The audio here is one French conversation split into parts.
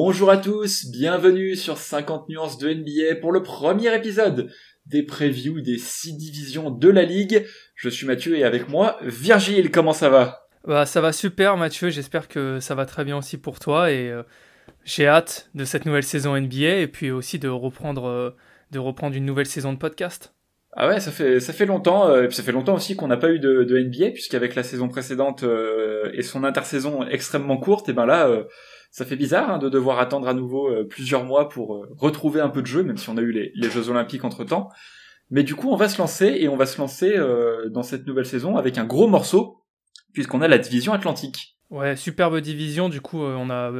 Bonjour à tous, bienvenue sur 50 nuances de NBA pour le premier épisode des previews des 6 divisions de la ligue. Je suis Mathieu et avec moi Virgile, comment ça va? Bah, Ça va super Mathieu, j'espère que ça va très bien aussi pour toi et euh, j'ai hâte de cette nouvelle saison NBA et puis aussi de reprendre, euh, de reprendre une nouvelle saison de podcast. Ah ouais, ça fait ça fait longtemps. Euh, et puis ça fait longtemps aussi qu'on n'a pas eu de, de NBA, puisqu'avec la saison précédente et son intersaison extrêmement courte, et ben là, ça fait bizarre hein, de devoir attendre à nouveau euh, plusieurs mois pour euh, retrouver un peu de jeu, même si on a eu les, Jeux Olympiques entre temps. Mais du coup, on va se lancer et on va se lancer euh, dans cette nouvelle saison avec un gros morceau, puisqu'on a la division Atlantique. Ouais, superbe division. Du coup, on a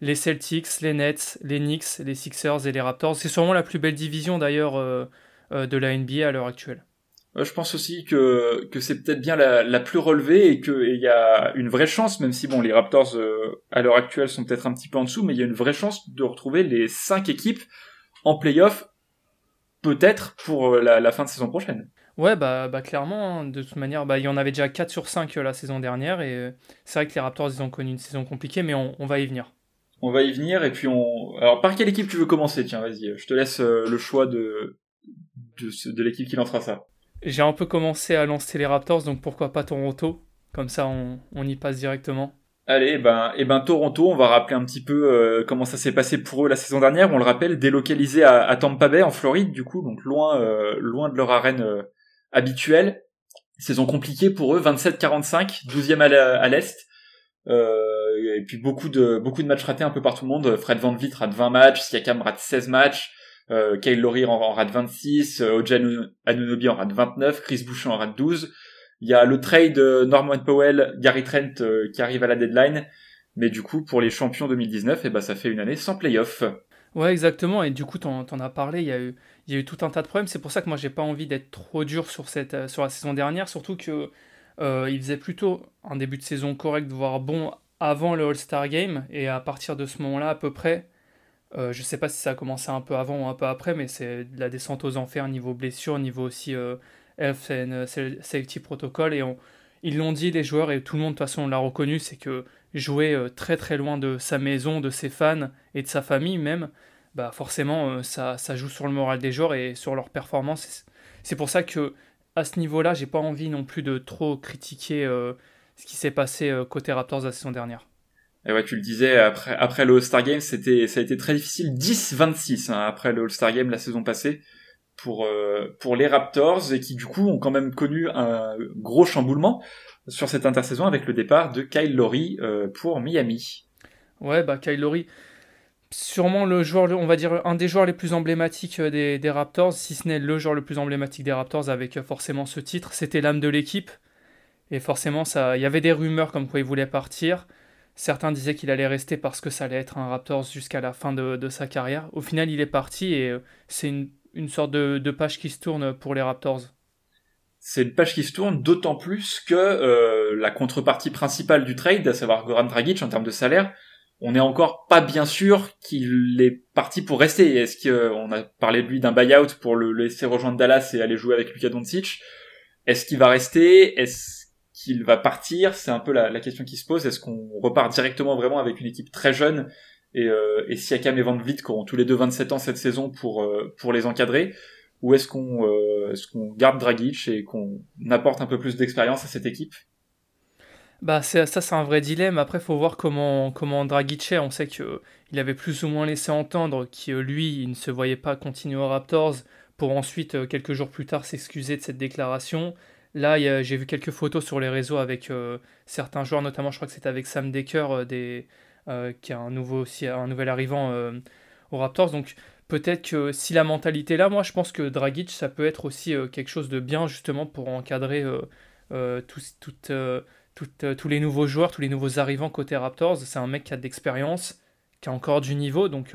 les Celtics, les Nets, les Knicks, les Sixers et les Raptors. C'est sûrement la plus belle division d'ailleurs de la NBA à l'heure actuelle. Euh, je pense aussi que, que c'est peut-être bien la, la, plus relevée et qu'il y a une vraie chance, même si bon les Raptors euh, à l'heure actuelle sont peut-être un petit peu en dessous, mais il y a une vraie chance de retrouver les cinq équipes en playoff, peut-être pour euh, la, la, fin de saison prochaine. Ouais, bah, bah clairement, hein. de toute manière, bah, il y en avait déjà 4 sur 5 la saison dernière, et c'est vrai que les Raptors, ils ont connu une saison compliquée, mais on, on va y venir. On va y venir, et puis on... Alors, par quelle équipe tu veux commencer? Tiens, vas-y, je te laisse le choix de, de, de l'équipe qui lancera ça. J'ai un peu commencé à lancer les Raptors, donc pourquoi pas Toronto? Comme ça, on, y passe directement. Allez, eh ben, et eh ben Toronto, on va rappeler un petit peu euh, comment ça s'est passé pour eux la saison dernière. On le rappelle, délocalisé à, à Tampa Bay en Floride, du coup, donc loin, euh, loin de leur arène euh, habituelle. Saison compliquée pour eux, 27-45, 12e à l'est. et puis beaucoup de beaucoup de matchs ratés un peu par tout le monde. Fred Van Vliet rate 20 matchs, Siakam rate 16 matchs euh, Kyle Lowry en, rate 26, euh, Ojan Anunobi en rate 29, Chris Boucher en rate 12. Il y a le trade Norman Powell, Gary Trent euh, qui arrive à la deadline. Mais du coup, pour les champions 2019, eh ben, ça fait une année sans playoff. Ouais, exactement. Et du coup, t'en, en as parlé. Il y a eu, tout un tas de problèmes. C'est pour ça que moi, j'ai pas envie d'être trop dur sur euh, la saison dernière. Surtout que euh, il faisait plutôt un début de saison correct, voire bon, avant le All-Star Game. Et à partir de ce moment-là, à peu près, euh, je sais pas si ça a commencé un peu avant ou un peu après, mais c'est la descente aux enfers niveau blessure, niveau aussi euh, Health euh, Safety Protocol. Et ils l'ont dit, les joueurs, et tout le monde de toute façon l'a reconnu, c'est que jouer euh, très très loin de sa maison, de ses fans et de sa famille même, bah forcément ça, ça joue sur le moral des joueurs et sur leur performance. C'est pour ça que à ce niveau-là, j'ai pas envie non plus de trop critiquer ce qui s'est passé côté Raptors la saison dernière. Et ouais, tu le disais, après, après le All-Star Game, c'était, ça a été très difficile. 10-26 hein, après le All-Star Game la saison passée pour, euh, pour les Raptors et qui du coup ont quand même connu un gros chamboulement sur cette intersaison avec le départ de Kyle Lowry euh, pour Miami. Ouais, bah Kyle Lowry, sûrement le joueur, on va dire un des joueurs les plus emblématiques euh, des, des Raptors, si ce n'est le joueur le plus emblématique des Raptors avec forcément ce titre. C'était l'âme de l'équipe. Et forcément, il y avait des rumeurs comme quoi il voulait partir. Certains disaient qu'il allait rester parce que ça allait être un Raptors jusqu'à la fin de, sa carrière. Au final, il est parti et euh, c'est une, sorte de, page qui se tourne pour les Raptors. C'est une page qui se tourne d'autant plus que euh, la contrepartie principale du trade, à savoir Goran Dragic en termes de salaire, on n'est encore pas bien sûr qu'il est parti pour rester. Est-ce qu'on a parlé de lui d'un buyout pour le laisser rejoindre Dallas et aller jouer avec Luka Doncic? Est-ce qu'il va rester? Qu'il va partir C'est un peu la, question qui se pose. Est-ce qu'on repart directement vraiment avec une équipe très jeune et, euh, et Siakam et Van Vliet qui auront tous les deux 27 ans cette saison pour euh, pour les encadrer ou est-ce qu'on euh, est-ce qu'on garde Dragic et qu'on apporte un peu plus d'expérience à cette équipe? Bah ça c'est un vrai dilemme. Après faut voir comment comment Dragic est. On sait que il avait plus ou moins laissé entendre que lui il ne se voyait pas continuer aux Raptors pour ensuite quelques jours plus tard s'excuser de cette déclaration. Là, j'ai vu quelques photos sur les réseaux avec euh, certains joueurs, notamment je crois que c'était avec Sam Decker, euh, euh, qui est un nouvel arrivant aux Raptors. Donc peut-être que si la mentalité est là, moi je pense que Dragic, ça peut être aussi quelque chose de bien justement pour encadrer tous, tous les nouveaux joueurs, tous les nouveaux arrivants côté Raptors. C'est un mec qui a de l'expérience, qui a encore du niveau, donc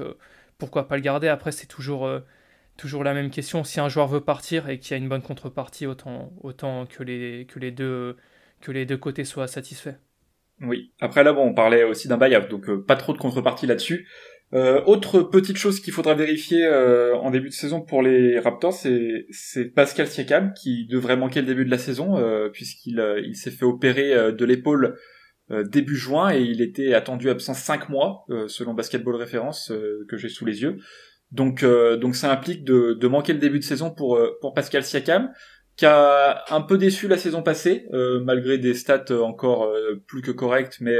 pourquoi pas le garder Après, c'est toujours toujours la même question. Si un joueur veut partir et qu'il y a une bonne contrepartie, autant, autant que, les, que, les deux, que les deux côtés soient satisfaits. Oui. Après là, bon, on parlait aussi d'un buyout, donc euh, pas trop de contrepartie là-dessus. Euh, autre petite chose qu'il faudra vérifier euh, en début de saison pour les Raptors, c'est Pascal Siakam qui devrait manquer le début de la saison puisqu'il il s'est fait opérer de l'épaule début juin et il était attendu absent 5 mois selon Basketball Référence que j'ai sous les yeux. Donc donc ça implique de, de, manquer le début de saison pour pour Pascal Siakam qui a un peu déçu la saison passée malgré des stats encore plus que correctes mais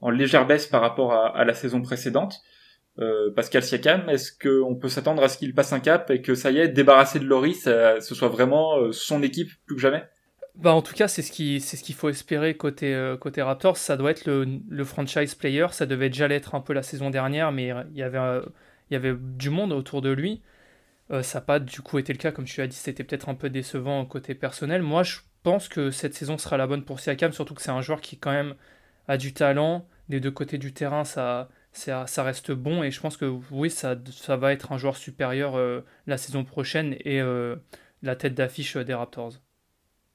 en légère baisse par rapport à, à la saison précédente. Euh, Pascal Siakam, est-ce qu'on peut s'attendre à ce qu'il passe un cap et que ça y est, débarrassé de Loris, ce soit vraiment euh, son équipe plus que jamais? Bah en tout cas, c'est ce qui c'est ce qu'il faut espérer côté euh, côté Raptors. Ça doit être le, le, franchise player. Ça devait déjà l'être un peu la saison dernière, mais il y avait il y avait du monde autour de lui. ça n'a pas du coup été le cas, comme tu as dit. C'était peut-être un peu décevant côté personnel. Moi, je pense que cette saison sera la bonne pour Siakam, surtout que c'est un joueur qui quand même a du talent. Des deux côtés du terrain, ça ça, reste bon et je pense que oui, ça, ça va être un joueur supérieur euh, la saison prochaine et euh, la tête d'affiche des Raptors.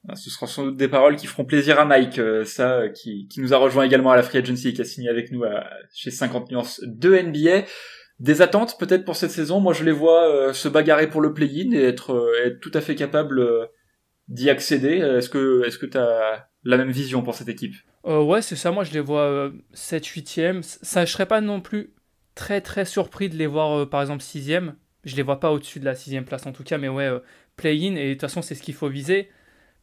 Ah, ce sera sans doute des paroles qui feront plaisir à Mike, euh, ça, qui, qui, nous a rejoint également à la Free Agency, qui a signé avec nous chez 50 nuances de NBA. Des attentes peut-être pour cette saison, moi je les vois se bagarrer pour le play-in et être, être tout à fait capable d'y accéder. Est-ce que est-ce que tu as la même vision pour cette équipe? Euh, ouais, c'est ça. Moi, je les vois 7-8e. Euh, ça, je serais pas non plus très très surpris de les voir, euh, par exemple, 6e. Je les vois pas au-dessus de la 6 place en tout cas, mais ouais, play-in. Et de toute façon, c'est ce qu'il faut viser.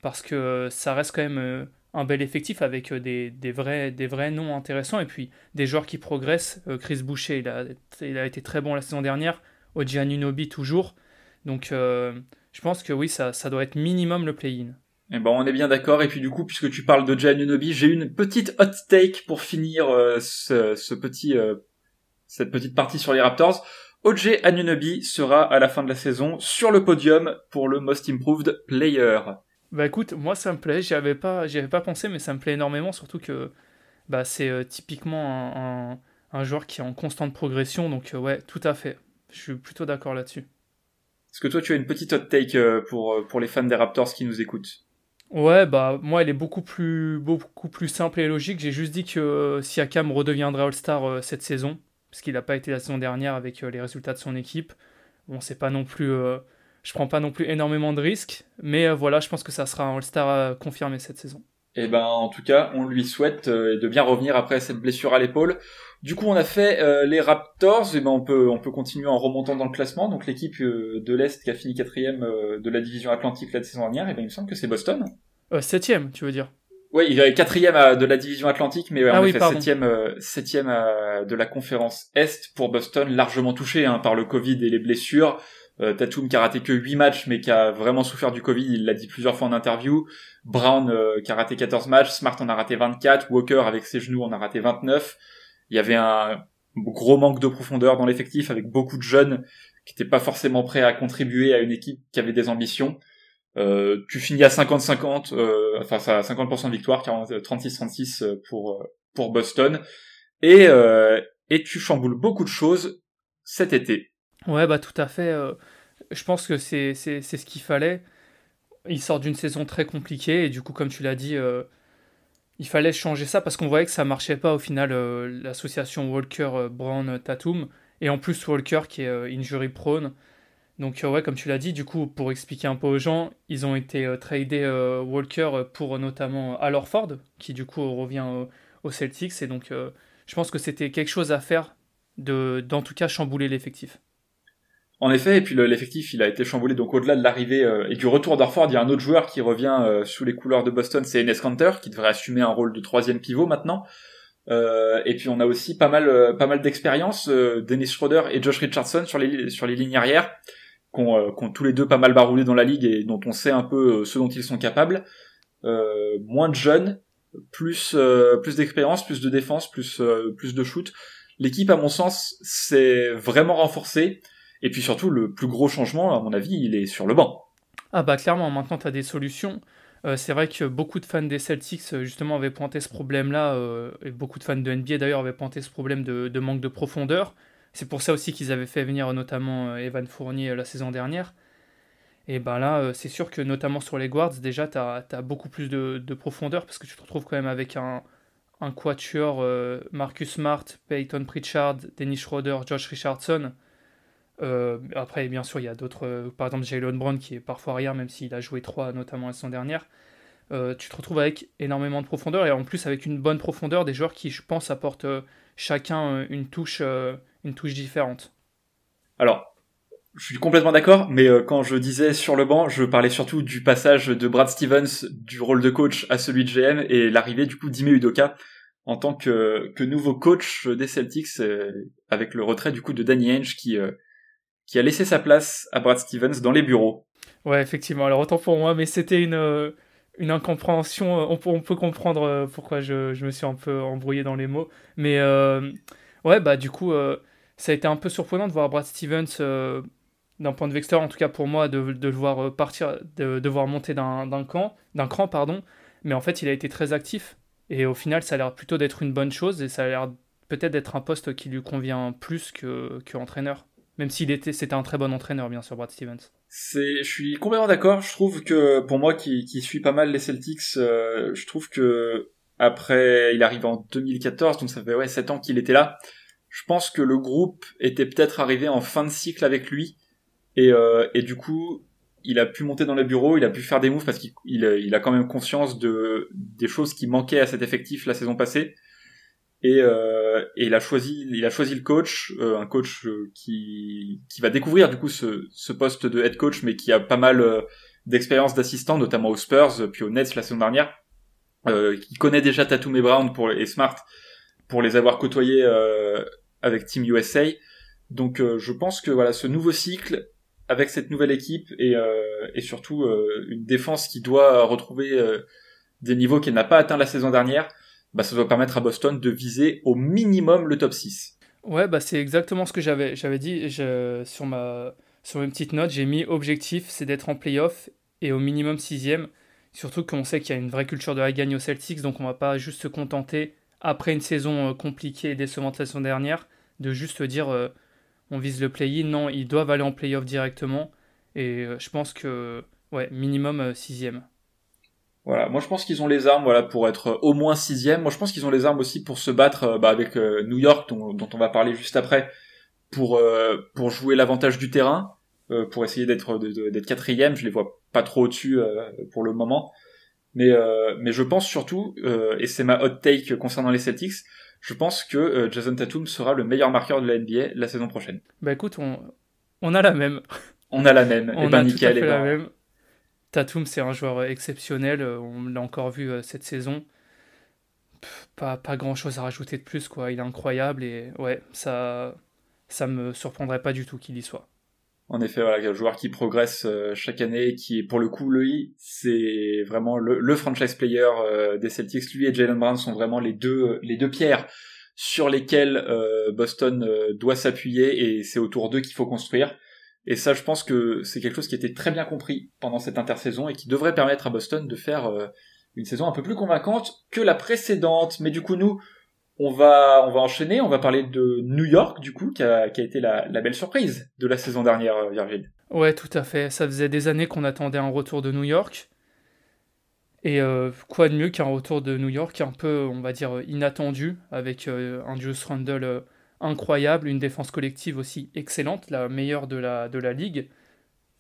Parce que ça reste quand même un bel effectif avec des, des, vrais, des vrais noms intéressants. Et puis des joueurs qui progressent. Chris Boucher, il a, été très bon la saison dernière. Oji Anunobi, toujours. Donc, je pense que oui, ça, doit être minimum le play-in. Eh ben, on est bien d'accord. Et puis du coup, puisque tu parles de Giannunobi, j'ai une petite hot take pour finir euh, ce, petit, euh, cette petite partie sur les Raptors. OJ Anunobi sera à la fin de la saison sur le podium pour le Most Improved Player. Bah écoute, moi ça me plaît. J'y avais pas, j'y avais pas pensé, mais ça me plaît énormément, surtout que bah c'est euh, typiquement un, un, joueur qui est en constante progression. Donc ouais, tout à fait. Je suis plutôt d'accord là-dessus. Est-ce que toi tu as une petite hot take pour pour les fans des Raptors qui nous écoutent? Ouais, bah moi elle est beaucoup plus, beaucoup plus simple et logique. J'ai juste dit que euh, Siakam redeviendrait All-Star euh, cette saison, parce qu'il n'a pas été la saison dernière avec euh, les résultats de son équipe. Bon, c'est pas non plus. Je prends pas non plus énormément de risques, mais voilà, je pense que ça sera un All-Star confirmé cette saison. Et eh ben en tout cas, on lui souhaite de bien revenir après cette blessure à l'épaule. Du coup, on a fait les Raptors, et eh ben on peut on peut continuer en remontant dans le classement. Donc l'équipe de l'Est qui a fini quatrième de la division Atlantique la saison dernière, et eh ben il me semble que c'est Boston. Euh, septième, tu veux dire? Oui, il est quatrième euh, de la division Atlantique, mais ouais, ah fait septième, euh, septième de la conférence Est pour Boston, largement touché hein, par le Covid et les blessures. Tatum qui a raté que 8 matchs, mais qui a vraiment souffert du Covid, il l'a dit plusieurs fois en interview. Brown qui a raté 14 matchs, Smart en a raté 24, Walker avec ses genoux en a raté 29. Il y avait un gros manque de profondeur dans l'effectif avec beaucoup de jeunes qui n'étaient pas forcément prêts à contribuer à une équipe qui avait des ambitions. Euh, tu finis à 50-50, euh, enfin à 50% de victoire, 36-36 euh, pour pour Boston, et et tu chamboules beaucoup de choses cet été. Ouais, bah tout à fait. je pense que c'est ce qu'il fallait. Il sort d'une saison très compliquée et du coup, comme tu l'as dit, il fallait changer ça parce qu'on voyait que ça marchait pas au final l'association Walker Brown Tatum et en plus Walker qui est injury prone donc euh, ouais, comme tu l'as dit, du coup, pour expliquer un peu aux gens, ils ont été euh, tradés euh, Walker pour notamment Al Horford, qui du coup revient aux Celtics. Et donc je pense que c'était quelque chose à faire de, d'en tout cas chambouler l'effectif. En effet, et puis l'effectif, il a été chamboulé. Donc au-delà de l'arrivée et du retour d'Orford, il y a un autre joueur qui revient sous les couleurs de Boston, c'est Enes Kanter, qui devrait assumer un rôle de troisième pivot maintenant. et puis on a aussi pas mal, pas mal d'expérience, Dennis Schroeder et Josh Richardson sur les, sur les lignes arrière. Euh, qui ont, tous les deux pas mal baroulé dans la ligue et dont on sait un peu euh, ce dont ils sont capables. Euh, moins de jeunes, plus plus d'expérience, plus de défense, plus plus de shoot. L'équipe, à mon sens, s'est vraiment renforcée. Et puis surtout, le plus gros changement, à mon avis, il est sur le banc. Ah bah clairement, maintenant tu as des solutions. c'est vrai que beaucoup de fans des Celtics justement avaient pointé ce problème-là, et beaucoup de fans de NBA d'ailleurs avaient pointé ce problème de manque de profondeur. C'est pour ça aussi qu'ils avaient fait venir notamment euh, Evan Fournier euh, la saison dernière. Et ben là, euh, c'est sûr que notamment sur les guards, déjà, tu as, beaucoup plus de, profondeur parce que tu te retrouves quand même avec un, un quatuor Marcus Smart, Peyton Pritchard, Dennis Schroeder, Josh Richardson. Après, bien sûr, il y a d'autres, par exemple Jalen Brown qui est parfois arrière, même s'il a joué 3 notamment la saison dernière. tu te retrouves avec énormément de profondeur et en plus avec une bonne profondeur des joueurs qui, je pense, apportent chacun une touche, une touche différente. Alors, je suis complètement d'accord, mais quand je disais sur le banc, je parlais surtout du passage de Brad Stevens du rôle de coach à celui de GM et l'arrivée du coup d'Ime Udoka en tant que, que nouveau coach des Celtics avec le retrait du coup de Danny Ainge qui qui a laissé sa place à Brad Stevens dans les bureaux. Ouais, effectivement. Alors autant pour moi, mais c'était une, euh, une incompréhension. Euh, on peut, comprendre euh, pourquoi je, je, me suis un peu embrouillé dans les mots. Mais ouais, bah du coup, ça a été un peu surprenant de voir Brad Stevens, d'un point de vue extérieur, en tout cas pour moi, de, de le voir partir, de, de voir monter d'un d'un cran, pardon. Mais en fait, il a été très actif. Et au final, ça a l'air plutôt d'être une bonne chose et ça a l'air peut-être d'être un poste qui lui convient plus que, que. Même s'il était, c'était un très bon entraîneur, bien sûr, Brad Stevens. C'est, je suis complètement d'accord. Je trouve que pour moi, qui, qui suis pas mal les Celtics, euh, je trouve que après, il arrive en 2014, donc ça fait ouais 7 ans qu'il était là. Je pense que le groupe était peut-être arrivé en fin de cycle avec lui, et, euh, et du coup, il a pu monter dans le bureau, il a pu faire des moves parce qu'il il a quand même conscience de des choses qui manquaient à cet effectif la saison passée et, euh, et il a choisi il a choisi le coach euh, un coach euh, qui qui va découvrir du coup ce, poste de head coach mais qui a pas mal d'expérience d'assistant notamment aux Spurs puis aux Nets la saison dernière. Qui connaît déjà Tatum et Brown et Smart pour les avoir côtoyés avec Team USA donc je pense que voilà ce nouveau cycle avec cette nouvelle équipe et, et surtout une défense qui doit retrouver des niveaux qu'elle n'a pas atteint la saison dernière bah, ça doit permettre à Boston de viser au minimum le top 6. Ouais, bah, c'est exactement ce que j'avais, j'avais dit sur, ma, sur une petite note. J'ai mis objectif, c'est d'être en playoff et au minimum sixième. Surtout qu'on sait qu'il y a une vraie culture de la gagne aux Celtics, donc on va pas juste se contenter, après une saison euh, compliquée et décevante la saison dernière, de juste dire euh, on vise le play-in. Non, ils doivent aller en playoff directement. Et euh, je pense que, ouais, minimum sixième. Voilà, moi je pense qu'ils ont les armes voilà pour être au moins sixième. Moi je pense qu'ils ont les armes aussi pour se battre euh, bah, avec euh, New York dont, on va parler juste après pour euh, pour jouer l'avantage du terrain, pour essayer d'être d'être quatrième. Je les vois pas trop au-dessus pour le moment, mais mais je pense surtout et c'est ma hot take concernant les Celtics. Je pense que Jason Tatum sera le meilleur marqueur de la NBA la saison prochaine. Bah écoute, on on a la même. On a la même. on et ben a nickel. Tout à fait la ben, même. Tatum, c'est un joueur exceptionnel. Euh, on l'a encore vu euh, cette saison. pas, pas grand chose à rajouter de plus, quoi. Il est incroyable et ouais, ça, ça me surprendrait pas du tout qu'il y soit. En effet, voilà, un joueur qui progresse euh, chaque année, qui est pour le coup, lui, c'est vraiment le, franchise player des Celtics. Lui et Jalen Brown sont vraiment les deux, les deux pierres sur lesquelles Boston doit s'appuyer et c'est autour d'eux qu'il faut construire. Et ça, je pense que c'est quelque chose qui était très bien compris pendant cette intersaison et qui devrait permettre à Boston de faire euh, une saison un peu plus convaincante que la précédente. Mais du coup, nous, on va, enchaîner. On va parler de New York, du coup, qui a, été la, belle surprise de la saison dernière, euh, Virgile. Ouais, tout à fait. Ça faisait des années qu'on attendait un retour de New York. Et euh, quoi de mieux qu'un retour de New York un peu, on va dire, inattendu, avec un Juice Randle incroyable, une défense collective aussi excellente, la meilleure de la, de ligue,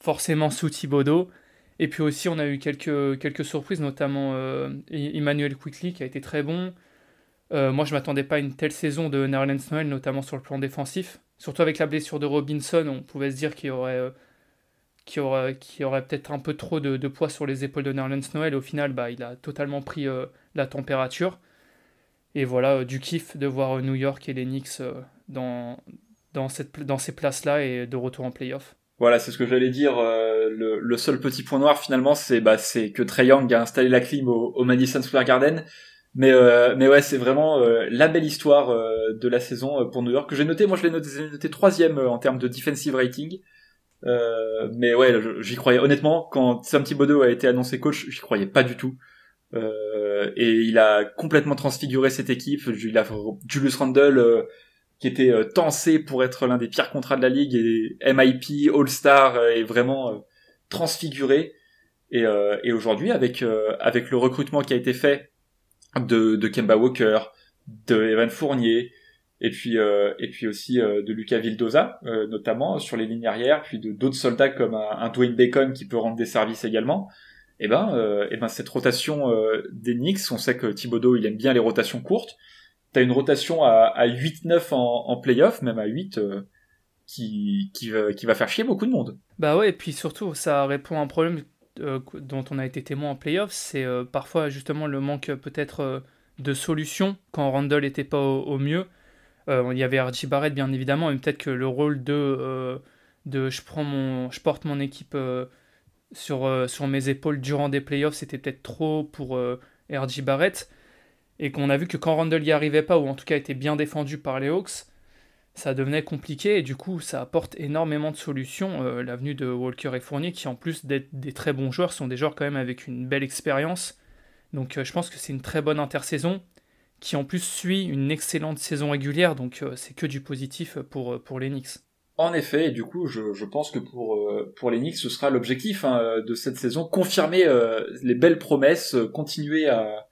forcément sous Thibodeau. Et puis aussi, on a eu quelques, surprises, notamment euh, Emmanuel Quickly qui a été très bon. Euh, moi, je m'attendais pas à une telle saison de Nerlens Noel, notamment sur le plan défensif. Surtout avec la blessure de Robinson, on pouvait se dire qu'il aurait, euh, aurait, peut-être un peu trop de, poids sur les épaules de Nerlens Noel. Au final, bah, il a totalement pris la température. Et voilà, euh, du kiff de voir euh, New York et les Knicks euh, dans, dans, cette, dans ces places-là et de retour en playoff. Voilà, c'est ce que j'allais dire. le, le, seul petit point noir finalement, c'est bah, que Trey Young a installé la clim au, Madison Square Garden. Mais mais ouais, c'est vraiment la belle histoire de la saison pour New York que j'ai noté. Moi, je l'ai noté, noté troisième en termes de defensive rating. mais ouais, j'y croyais honnêtement quand Sam Thibodeau a été annoncé coach, j'y croyais pas du tout. Euh, et il a complètement transfiguré cette équipe. Il a Julius Randle euh, qui était euh, tensé pour être l'un des pires contrats de la ligue et MIP All-Star est vraiment transfiguré. Et, aujourd'hui, avec avec le recrutement qui a été fait de, Kemba Walker, de Evan Fournier, et puis et puis aussi de Lucas Vildoza, notamment sur les lignes arrières, puis d'autres soldats comme un, un, Dwayne Bacon qui peut rendre des services également Et eh ben, et eh ben cette rotation des Knicks, on sait que Thibodeau il aime bien les rotations courtes. T'as une rotation à, à 8-9 en, playoff, même à 8, qui, qui, va, qui va faire chier beaucoup de monde. Bah ouais, et puis surtout, ça répond à un problème dont on a été témoin en playoff, c'est parfois justement le manque peut-être de solutions quand Randall n'était pas au, mieux. Euh, il y avait RJ Barrett bien évidemment, mais peut-être que le rôle de, euh, de je, prends mon, je porte mon équipe euh, sur, sur mes épaules durant des playoffs, c'était peut-être trop pour RJ Barrett. Et qu'on a vu que quand Randall n'y arrivait pas, ou en tout cas était bien défendu par les Hawks, ça devenait compliqué et du coup ça apporte énormément de solutions. L'avenue de Walker et Fournier, qui en plus d'être des très bons joueurs, sont des joueurs quand même avec une belle expérience donc euh, je pense que c'est une très bonne intersaison qui en plus suit une excellente saison régulière, donc euh, c'est que du positif pour, euh, pour les Knicks. En effet, et du coup, je, pense que pour, pour les Knicks, ce sera l'objectif hein, de cette saison, confirmer les belles promesses, continuer à,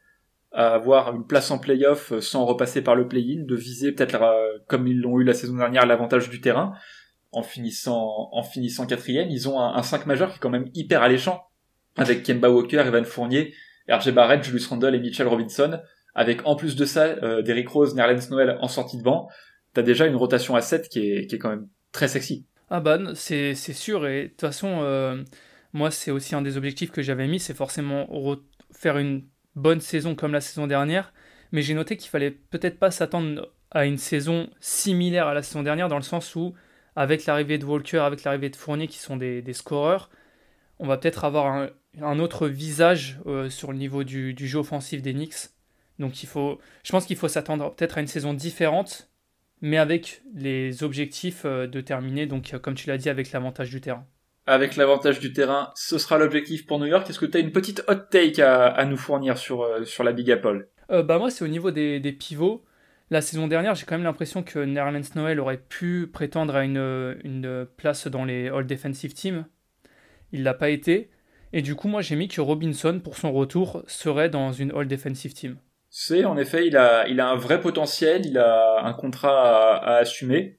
avoir une place en playoff sans repasser par le play-in, de viser peut-être, comme ils l'ont eu la saison dernière, l'avantage du terrain, en finissant, en finissant quatrième. Ils ont un, un 5 majeur qui est quand même hyper alléchant, avec Kemba Walker, Evan Fournier, RJ Barrett, Julius Randle et Mitchell Robinson, avec en plus de ça euh, Derrick Rose, Nerlens Noel en sortie de banc, t'as déjà une rotation à 7 qui est, qui est quand même très sexy. Ah bah c'est sûr, et de toute façon, euh, moi c'est aussi un des objectifs que j'avais mis, c'est forcément faire une bonne saison comme la saison dernière, mais j'ai noté qu'il fallait peut-être pas s'attendre à une saison similaire à la saison dernière, dans le sens où, avec l'arrivée de Walker, avec l'arrivée de Fournier, qui sont des, des scoreurs, on va peut-être avoir un, autre visage euh, sur le niveau du, jeu offensif des Knicks. Donc il faut, je pense qu'il faut s'attendre peut-être à une saison différente, mais avec les objectifs euh, de terminer, donc euh, comme tu l'as dit, avec l'avantage du terrain. Avec l'avantage du terrain, ce sera l'objectif pour New York. Est-ce que tu as une petite hot take à, nous fournir sur, sur la Big Apple? Bah Moi, c'est au niveau des, pivots. La saison dernière, j'ai quand même l'impression que Nerlens Noel aurait pu prétendre à une, une place dans les All Defensive Teams. Il l'a pas été. Et du coup, moi, j'ai mis que Robinson, pour son retour, serait dans une All Defensive Team. C'est, en effet, il a, il a un vrai potentiel, il a un contrat à, assumer.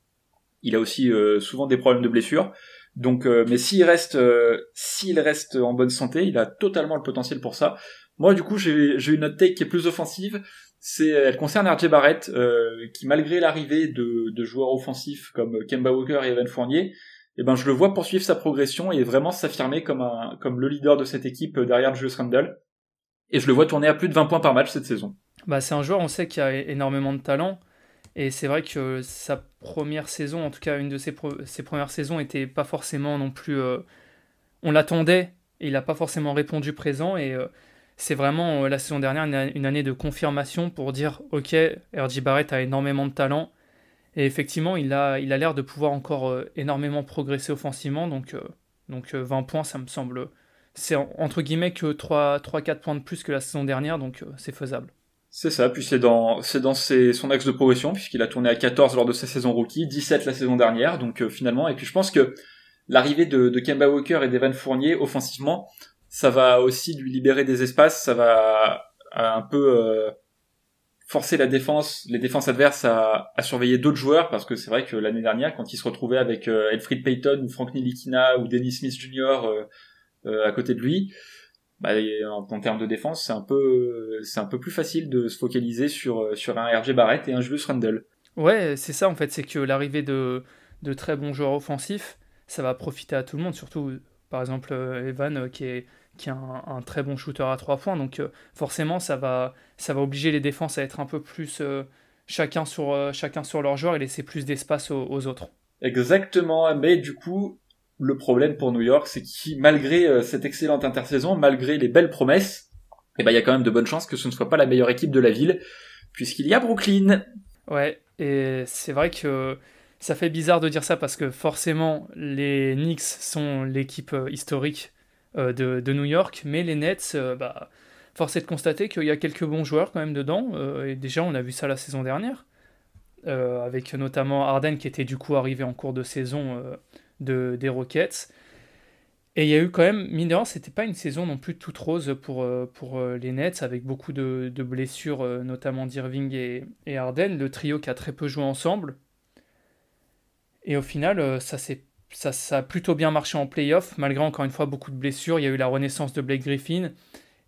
Il a aussi euh, souvent des problèmes de blessure. Donc, euh, mais s'il reste, euh, s'il reste en bonne santé, il a totalement le potentiel pour ça. Moi, du coup, j'ai, une note take qui est plus offensive. C'est, elle concerne RJ Barrett, qui malgré l'arrivée de, joueurs offensifs comme Kemba Walker et Evan Fournier, eh ben je le vois poursuivre sa progression et vraiment s'affirmer comme un comme le leader de cette équipe derrière Julius Randle. Et je le vois tourner à plus de 20 points par match cette saison. Bah c'est un joueur, on sait qu'il a énormément de talent. Et c'est vrai que sa première saison, en tout cas une de ses, ses premières saisons, était pas forcément non plus. Euh, on l'attendait il n'a pas forcément répondu présent. Et euh, c'est vraiment la saison dernière une, année de confirmation pour dire ok, RJ Barrett a énormément de talent et effectivement, il a il a l'air de pouvoir encore euh, énormément progresser offensivement. Donc, euh, donc 20 euh, points, ça me semble. C'est entre guillemets que 3-4 points de plus que la saison dernière, donc c'est faisable. C'est ça, puis c'est dans, son axe de progression, puisqu'il a tourné à 14 lors de sa saison rookie, 17 la saison dernière, donc finalement, et puis je pense que l'arrivée de, de Kemba Walker et d'Evan Fournier, offensivement, ça va aussi lui libérer des espaces, ça va un peu forcer la défense, les défenses adverses à, surveiller d'autres joueurs parce que c'est vrai que l'année dernière, quand il se retrouvait avec euh, Elfried Payton ou Frank Nilikina ou Dennis Smith Jr. Euh, euh, à côté de lui, bah, en, termes de défense, c'est un peu, c'est un peu plus facile de se focaliser sur sur un RJ Barrett et un Julius Randle. Ouais, c'est ça en fait, c'est que l'arrivée de de très bons joueurs offensifs, ça va profiter à tout le monde, surtout par exemple Evan qui est qui est un, très bon shooter à trois points. Donc euh, forcément, ça va, ça va obliger les défenses à être un peu plus euh, chacun, sur, euh, chacun sur leur joueur et laisser plus d'espace aux, autres. Exactement, mais du coup, le problème pour New York, c'est que malgré cette excellente intersaison, malgré les belles promesses, eh ben, il y a quand même de bonnes chances que ce ne soit pas la meilleure équipe de la ville, puisqu'il y a Brooklyn. Ouais, et c'est vrai que ça fait bizarre de dire ça parce que forcément, les Knicks sont l'équipe historique euh, de, New York, mais les Nets, euh, bah, force est de constater qu'il y a quelques bons joueurs quand même dedans, euh, et déjà on a vu ça la saison dernière, avec notamment Arden qui était du coup arrivé en cours de saison de, des Rockets. Et il y a eu quand même, mine de rien, c'était pas une saison non plus toute rose pour, pour les Nets, avec beaucoup de, blessures, notamment d'Irving et, et Arden, le trio qui a très peu joué ensemble. Et au final, ça ça, ça, a plutôt bien marché en playoff, malgré encore une fois beaucoup de blessures. Il y a eu la renaissance de Blake Griffin.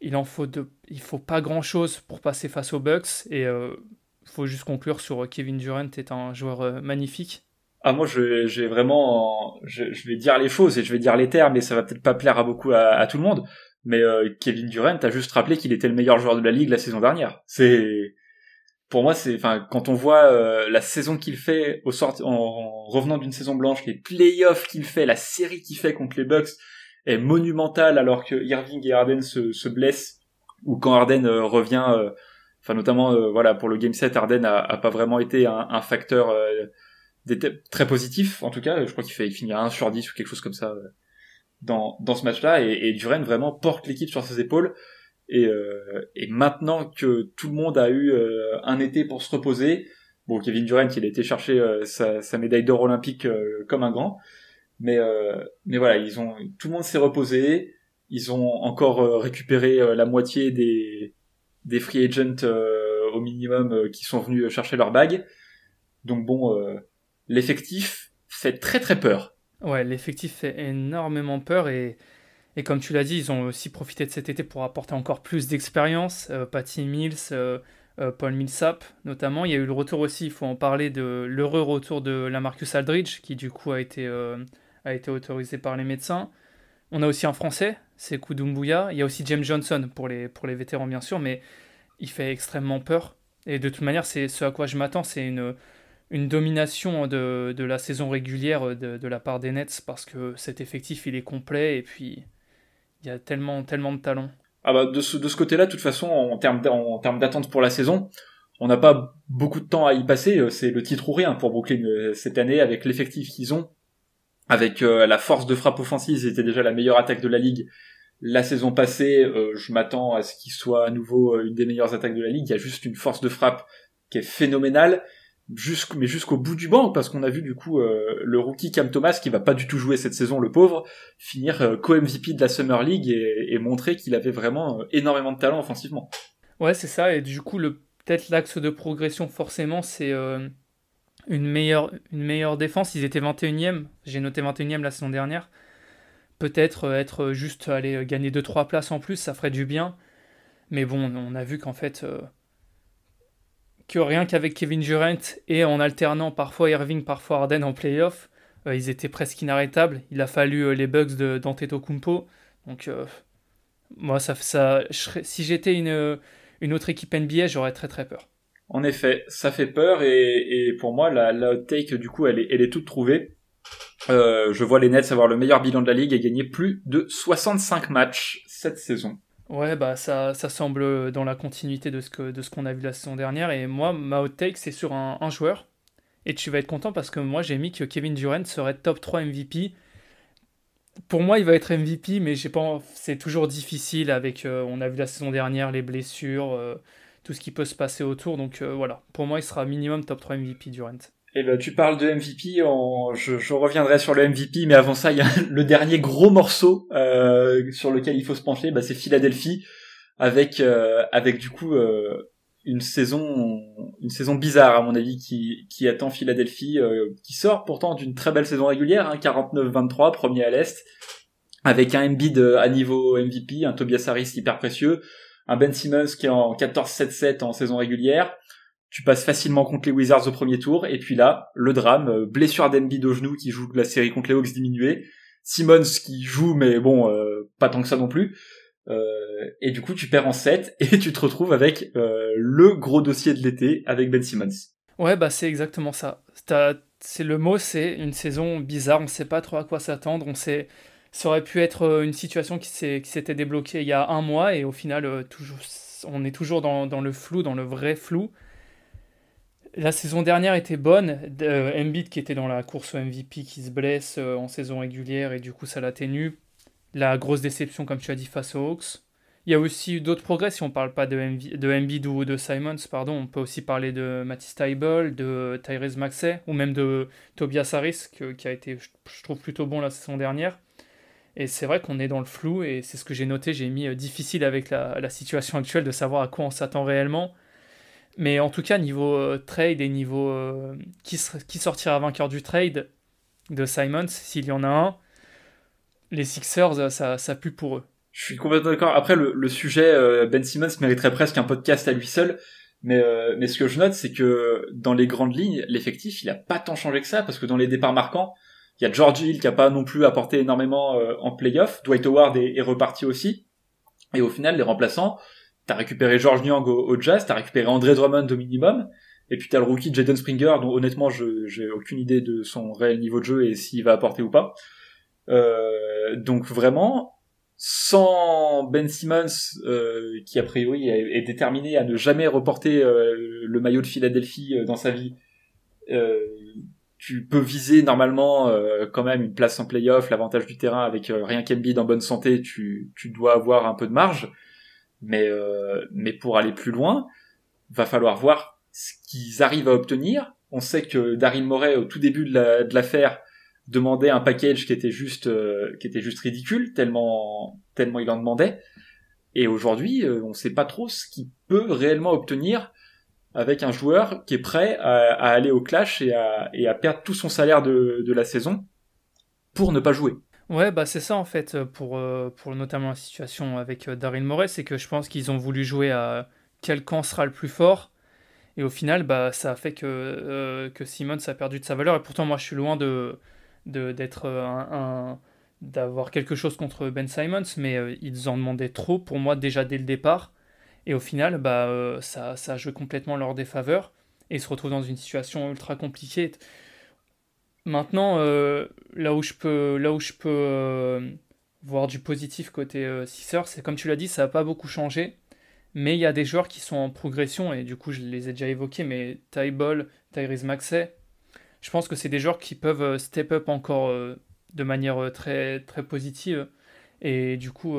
Il en faut, il faut pas grand chose pour passer face aux Bucks. Et il faut juste conclure sur Kevin Durant est un joueur magnifique. Ah moi je j'ai vraiment je, vais dire les choses et je vais dire les termes mais ça va peut-être pas plaire à beaucoup à, tout le monde mais euh, Kevin Durant a juste rappelé qu'il était le meilleur joueur de la ligue la saison dernière. C'est pour moi c'est enfin quand on voit euh, la saison qu'il fait au sort en, revenant d'une saison blanche, les playoffs qu'il fait, la série qu'il fait contre les Bucks est monumentale alors que Irving et Harden se, se blessent ou quand Harden euh, revient enfin notamment voilà pour le game set Harden a, a pas vraiment été un, un facteur très positif en tout cas je crois qu'il fait à 1 sur 10 ou quelque chose comme ça dans dans ce match-là et, et Duren vraiment porte l'équipe sur ses épaules et, euh, et maintenant que tout le monde a eu euh, un été pour se reposer bon Kevin Durant il a été chercher euh, sa, sa, médaille d'or olympique comme un grand mais mais voilà ils ont tout le monde s'est reposé ils ont encore récupéré la moitié des des free agents au minimum qui sont venus chercher leur bague. Donc bon l'effectif fait très très peur. Ouais, l'effectif fait énormément peur et, et comme tu l'as dit, ils ont aussi profité de cet été pour apporter encore plus d'expérience. Euh, Patty Mills, euh, euh, Paul Millsap notamment. Il y a eu le retour aussi, il faut en parler, de l'heureux retour de la Marcus Aldridge qui du coup a été, a été autorisé par les médecins. On a aussi un Français, c'est Kudumbuya. Il y a aussi James Johnson pour les, pour les vétérans bien sûr, mais il fait extrêmement peur. Et de toute manière, c'est ce à quoi je m'attends, c'est une une domination de, de, la saison régulière de, de, la part des Nets parce que cet effectif il est complet et puis il y a tellement, tellement de talent. Ah bah de ce, de ce côté-là, de toute façon, en termes en termes d'attente pour la saison, on n'a pas beaucoup de temps à y passer. C'est le titre ou rien pour Brooklyn euh, cette année avec l'effectif qu'ils ont, avec euh, la force de frappe offensive, c'était déjà la meilleure attaque de la ligue. La saison passée, euh, je m'attends à ce qu'ils soient à nouveau une des meilleures attaques de la ligue. Il y a juste une force de frappe qui est phénoménale mais jusqu'au bout du banc parce qu'on a vu du coup euh, le rookie Cam Thomas qui va pas du tout jouer cette saison le pauvre finir euh, co-MVP de la Summer League et, montrer qu'il avait vraiment euh, énormément de talent offensivement. Ouais, c'est ça et du coup le peut-être l'axe de progression forcément c'est une meilleure une meilleure défense, ils étaient 21e, j'ai noté 21e la saison dernière. Peut-être être juste aller gagner 2 3 places en plus, ça ferait du bien. Mais bon, on a vu qu'en fait que rien qu'avec Kevin Durant et en alternant parfois Irving, parfois Harden en playoff, euh, ils étaient presque inarrêtables. Il a fallu euh, les bugs d'Antetokounmpo. Donc, euh, moi, ça, ça, si j'étais une, une autre équipe NBA, j'aurais très très peur. En effet, ça fait peur et, pour moi, la, la take, du coup, elle est, elle est toute trouvée. je vois les Nets avoir le meilleur bilan de la ligue et gagner plus de 65 matchs cette saison. Ouais, bah ça, ça semble dans la continuité de ce que de ce qu'on a vu la saison dernière. Et moi, ma hot take, c'est sur un, joueur. Et tu vas être content parce que moi, j'ai mis que Kevin Durant serait top 3 MVP. Pour moi, il va être MVP, mais j'ai pas. C'est toujours difficile avec. Euh, on a vu la saison dernière les blessures, euh, tout ce qui peut se passer autour. Donc euh, voilà, pour moi, il sera minimum top 3 MVP Durant. Et ben, tu parles de MVP, je, reviendrai sur le MVP, mais avant ça, il y a le dernier gros morceau euh, sur lequel il faut se pencher, bah, c'est Philadelphie, avec euh, avec du coup euh, une saison une saison bizarre à mon avis qui qui attend Philadelphie, qui sort pourtant d'une très belle saison régulière, hein, 49-23, premier à l'est, avec un Embiid à niveau MVP, un Tobias Harris hyper précieux, un Ben Simmons qui est en 14-7-7 en saison régulière tu passes facilement contre les Wizards au premier tour, et puis là, le drame, euh, blessure d'Embiid au genou qui joue la série contre les Hawks diminuée, Simmons qui joue, mais bon, euh, pas tant que ça non plus, euh, et du coup tu perds en 7, et tu te retrouves avec le gros dossier de l'été avec Ben Simmons. Ouais, bah c'est exactement ça. C'est le mot, c'est une saison bizarre, on sait pas trop à quoi s'attendre, on sait... Ça aurait pu être une situation qui s'était débloquée il y a un mois, et au final, on est toujours dans le flou, dans le vrai flou. La saison dernière était bonne. Euh, Embiid qui était dans la course au MVP qui se blesse euh, en saison régulière et du coup ça l'atténue. La grosse déception comme tu as dit face aux Hawks. Il y a aussi eu d'autres progrès si on ne parle pas de, de Embiid ou de Simons, pardon. On peut aussi parler de Matisse Taibol, de Tyrese Maxey ou même de Tobias Harris qui a été, je trouve, plutôt bon la saison dernière. Et c'est vrai qu'on est dans le flou et c'est ce que j'ai noté. J'ai mis euh, difficile avec la situation actuelle de savoir à quoi on s'attend réellement. Mais en tout cas, niveau euh, trade et niveau euh, qui, qui, sortira vainqueur du trade, de Simons, s'il y en a un, les Sixers, ça, ça pue pour eux. Je suis complètement d'accord. Après, le, sujet, Ben Simmons mériterait presque un podcast à lui seul. Mais, mais ce que je note, c'est que dans les grandes lignes, l'effectif, il a pas tant changé que ça, parce que dans les départs marquants, il y a George Hill qui a pas non plus apporté énormément euh, en playoff. Dwight Howard est, reparti aussi. Et au final, les remplaçants, t'as récupéré George Young au, Jazz, t'as récupéré André Drummond au minimum, et puis t'as le rookie Jaden Springer, dont honnêtement, je j'ai aucune idée de son réel niveau de jeu et s'il va apporter ou pas. Euh, donc vraiment, sans Ben Simmons, euh, qui a priori est, est, déterminé à ne jamais reporter euh, le maillot de Philadelphie dans sa vie, tu peux viser normalement euh, quand même une place en playoff, l'avantage du terrain avec euh, rien qu'Embiid en bonne santé, tu, tu dois avoir un peu de marge. Mais, euh, mais pour aller plus loin, va falloir voir ce qu'ils arrivent à obtenir. On sait que Daryl Morey, au tout début de l'affaire, demandait un package qui était juste, qui était juste ridicule, tellement, tellement il en demandait. Et aujourd'hui, on ne sait pas trop ce qu'il peut réellement obtenir avec un joueur qui est prêt à, aller au clash et à, perdre tout son salaire de, la saison pour ne pas jouer. Ouais, bah c'est ça en fait, pour, euh, pour notamment la situation avec euh, Daryl Morey, c'est que je pense qu'ils ont voulu jouer à quel camp sera le plus fort. Et au final, bah, ça a fait que, euh, que Simmons a perdu de sa valeur. Et pourtant, moi, je suis loin de d'être un, d'avoir quelque chose contre Ben Simmons, mais ils en demandaient trop pour moi déjà dès le départ. Et au final, bah, euh, ça, ça a joué complètement leur défaveur et ils se retrouvent dans une situation ultra compliquée. Maintenant, euh, là où je peux, là je peux euh, voir du positif côté Sixers, c'est comme tu l'as dit, ça n'a pas beaucoup changé. Mais il y a des joueurs qui sont en progression, et du coup, je les ai déjà évoqués, mais Ty Ball, Tyrese Maxey, je pense que c'est des joueurs qui peuvent step up encore de manière très, très positive. Et du coup,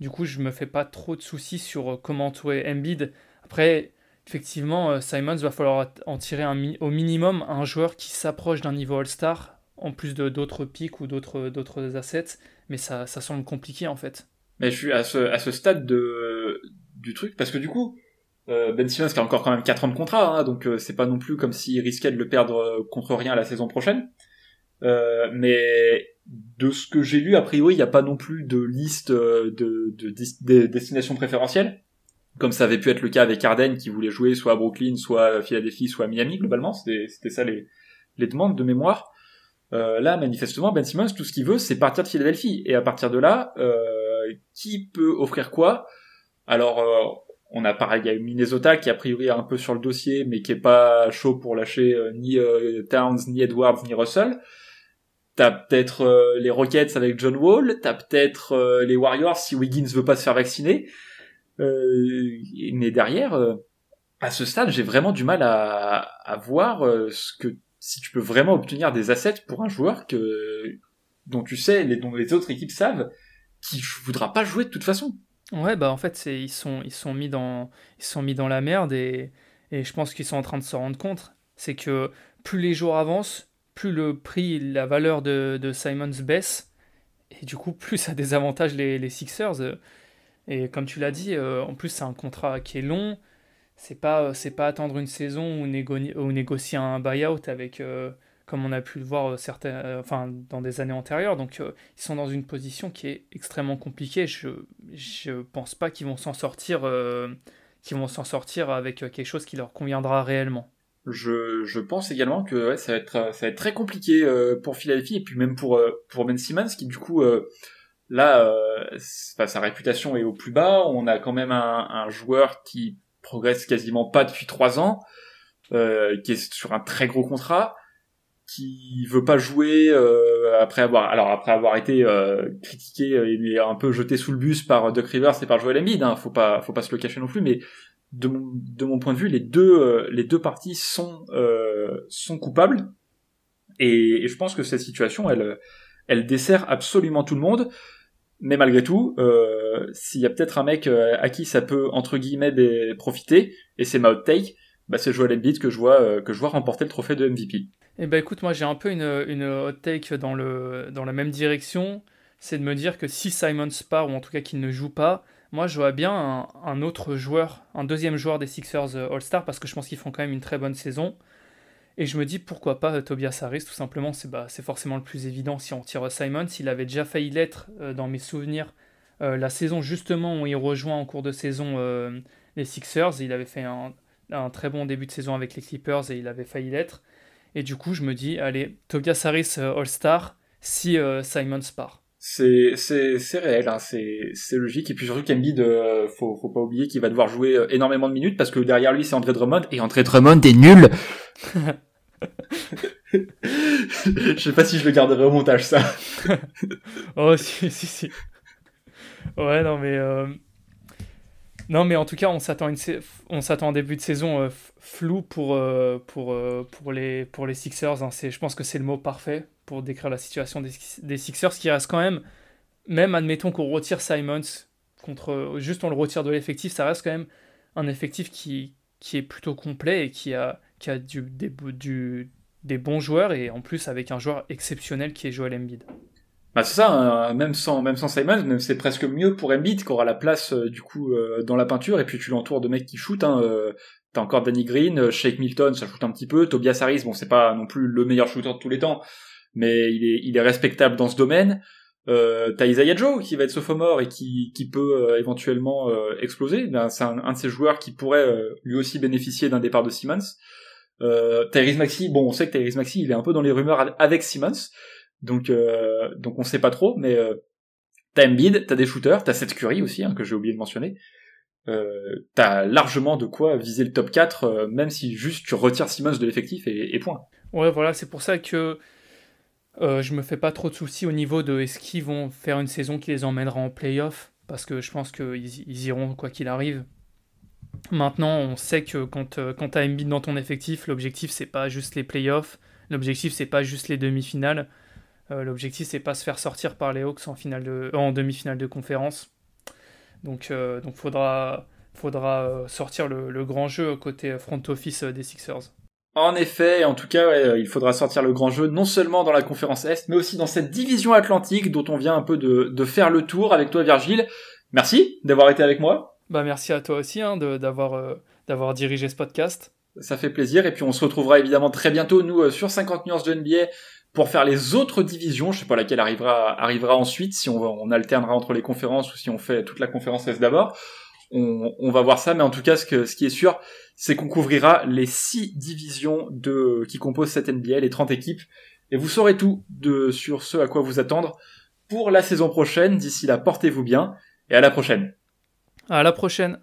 du coup, je me fais pas trop de soucis sur euh, comment entourer Embiid. Après, effectivement, euh, Simons va falloir en tirer au minimum un joueur qui s'approche d'un niveau All-Star, en plus de d'autres pics ou d'autres assets. Mais ça, semble compliqué en fait. Mais je suis à ce, stade de, du truc, parce que du coup, euh, Ben Simmons qui a encore quand même 4 ans de contrat, hein, donc c'est pas non plus comme s'il risquait de le perdre contre rien la saison prochaine. mais de ce que j'ai lu, a priori, il n'y a pas non plus de liste euh, de, de, destinations préférentielles, comme ça avait pu être le cas avec Arden qui voulait jouer soit à Brooklyn, soit à Philadelphie, soit à Miami globalement. C'était ça les, les demandes de mémoire. Euh, là, manifestement, Ben Simmons, tout ce qu'il veut, c'est partir de Philadelphie. Et à partir de là, euh, qui peut offrir quoi? Alors, euh, on a pareil, il y a Minnesota qui a priori est un peu sur le dossier, mais qui est pas chaud pour lâcher ni Towns, ni Edwards, ni Russell. T'as peut-être euh, les Rockets avec John Wall, t'as peut-être euh, les Warriors si Wiggins veut pas se faire vacciner. Euh, mais derrière, à ce stade, j'ai vraiment du mal à, voir ce que si tu peux vraiment obtenir des assets pour un joueur que dont tu sais, les, dont les autres équipes savent, qui voudra pas jouer de toute façon. Ouais, bah en fait, ils sont ils sont mis dans ils sont mis dans la merde et et je pense qu'ils sont en train de se rendre compte, c'est que plus les jours avancent, plus le prix, la valeur de, de Simons baisse, et du coup, plus ça désavantage les, les Sixers. Et comme tu l'as dit, euh, en plus, c'est un contrat qui est long. C'est pas, c'est pas attendre une saison ou, négocier un buyout avec, euh, comme on a pu le voir euh, certains, enfin, dans des années antérieures. Donc, ils sont dans une position qui est extrêmement compliquée. Je, je pense pas qu'ils vont s'en sortir, qu'ils vont sortir avec quelque chose qui leur conviendra réellement je, je pense également que ça va être ça va être très compliqué euh, pour Philadelphie et puis même pour euh, pour Ben Simmons qui du coup euh, là sa réputation est au plus bas on a quand même un, un joueur qui progresse quasiment pas depuis trois ans qui est sur un très gros contrat qui veut pas jouer après avoir alors après avoir été critiqué et un peu jeté sous le bus par Doc Rivers et par Joel Embiid hein, faut pas faut pas se le cacher non plus mais de mon, de mon point de vue, les deux, euh, les deux parties sont, euh, sont coupables. Et, je pense que cette situation, elle, elle dessert absolument tout le monde. Mais malgré tout, euh, s'il y a peut-être un mec euh, à qui ça peut entre guillemets profiter, et c'est ma hot take, bah c'est Joel Embiid que je vois que je vois remporter le trophée de MVP. Eh ben écoute, moi j'ai un peu une, hot take dans la même direction, c'est de me dire que si Simon part ou en tout cas qu'il ne joue pas, moi, je vois bien un, autre joueur, un deuxième joueur des Sixers euh, All-Star, parce que je pense qu'ils font quand même une très bonne saison. Et je me dis pourquoi pas Tobias Harris, tout simplement, c'est bah, forcément le plus évident si on tire Simons. Il avait déjà failli l'être dans mes souvenirs la saison justement où il rejoint en cours de saison les Sixers. Il avait fait un, un, très bon début de saison avec les Clippers et il avait failli l'être. Et du coup, je me dis, allez, Tobias Harris All-Star si Simons part c'est réel hein, c'est logique et puis surtout qu'Embiid euh, faut faut pas oublier qu'il va devoir jouer euh, énormément de minutes parce que derrière lui c'est André Drummond et André Drummond est nul je sais pas si je le garderai au montage ça oh si si si ouais non mais euh... non mais en tout cas on s'attend une on début de saison euh, flou pour euh, pour les pour les Sixers hein. c'est je pense que c'est le mot parfait pour décrire la situation des, Sixers, qui reste quand même, même admettons qu'on retire Simons, juste on le retire de l'effectif, ça reste quand même un effectif qui, qui est plutôt complet et qui a, qui a du, des, bons joueurs et en plus avec un joueur exceptionnel qui est Joel Embiid. Bah c'est ça, hein, même sans même sans Simons, c'est presque mieux pour Embiid qui aura la place euh, du coup euh, dans la peinture et puis tu l'entoures de mecs qui shootent. Hein, euh, T'as encore Danny Green, Shake Milton, ça shoot un petit peu. Tobias Harris, bon c'est pas non plus le meilleur shooter de tous les temps, mais il est, il est respectable dans ce domaine. Euh, t'as Isaiah Joe qui va être sophomore et qui, qui peut éventuellement exploser. Ben, c'est un, de ces joueurs qui pourrait lui aussi bénéficier d'un départ de Simmons. Euh, Tyrese Maxi, bon, on sait que Tyrese Maxi, il est un peu dans les rumeurs avec Simmons, donc donc on sait pas trop, mais t'as Embiid, t'as des shooters, t'as Seth Curry aussi hein, que j'ai oublié de mentionner. t'as largement de quoi viser le top 4, même si juste tu retires Simmons de l'effectif et, point. Ouais, voilà, c'est pour ça que euh, je me fais pas trop de soucis au niveau de est-ce qu'ils vont faire une saison qui les emmènera en playoff, parce que je pense qu'ils ils iront quoi qu'il arrive. Maintenant, on sait que quand, euh, quand tu as Embiid dans ton effectif, l'objectif c'est pas juste les playoffs, l'objectif c'est pas juste les demi-finales, euh, l'objectif c'est pas se faire sortir par les Hawks en, en demi-finale de conférence. Donc donc faudra, faudra sortir le, grand jeu côté front office des Sixers. En effet, en tout cas, euh, il faudra sortir le grand jeu non seulement dans la conférence Est, mais aussi dans cette division atlantique dont on vient un peu de, faire le tour avec toi, Virgile. Merci d'avoir été avec moi. Bah merci à toi aussi hein, d'avoir euh, dirigé ce podcast. Ça fait plaisir et puis on se retrouvera évidemment très bientôt nous euh, sur 50 nuances de NBA pour faire les autres divisions. Je sais pas laquelle arrivera arrivera ensuite si on, on alternera entre les conférences ou si on fait toute la conférence Est d'abord on, va voir ça, mais en tout cas, ce, que, ce qui est sûr, c'est qu'on couvrira les six divisions de, qui composent cette NBA, les 30 équipes, et vous saurez tout de, sur ce à quoi vous attendre pour la saison prochaine. D'ici là, portez-vous bien, et à la prochaine. À la prochaine.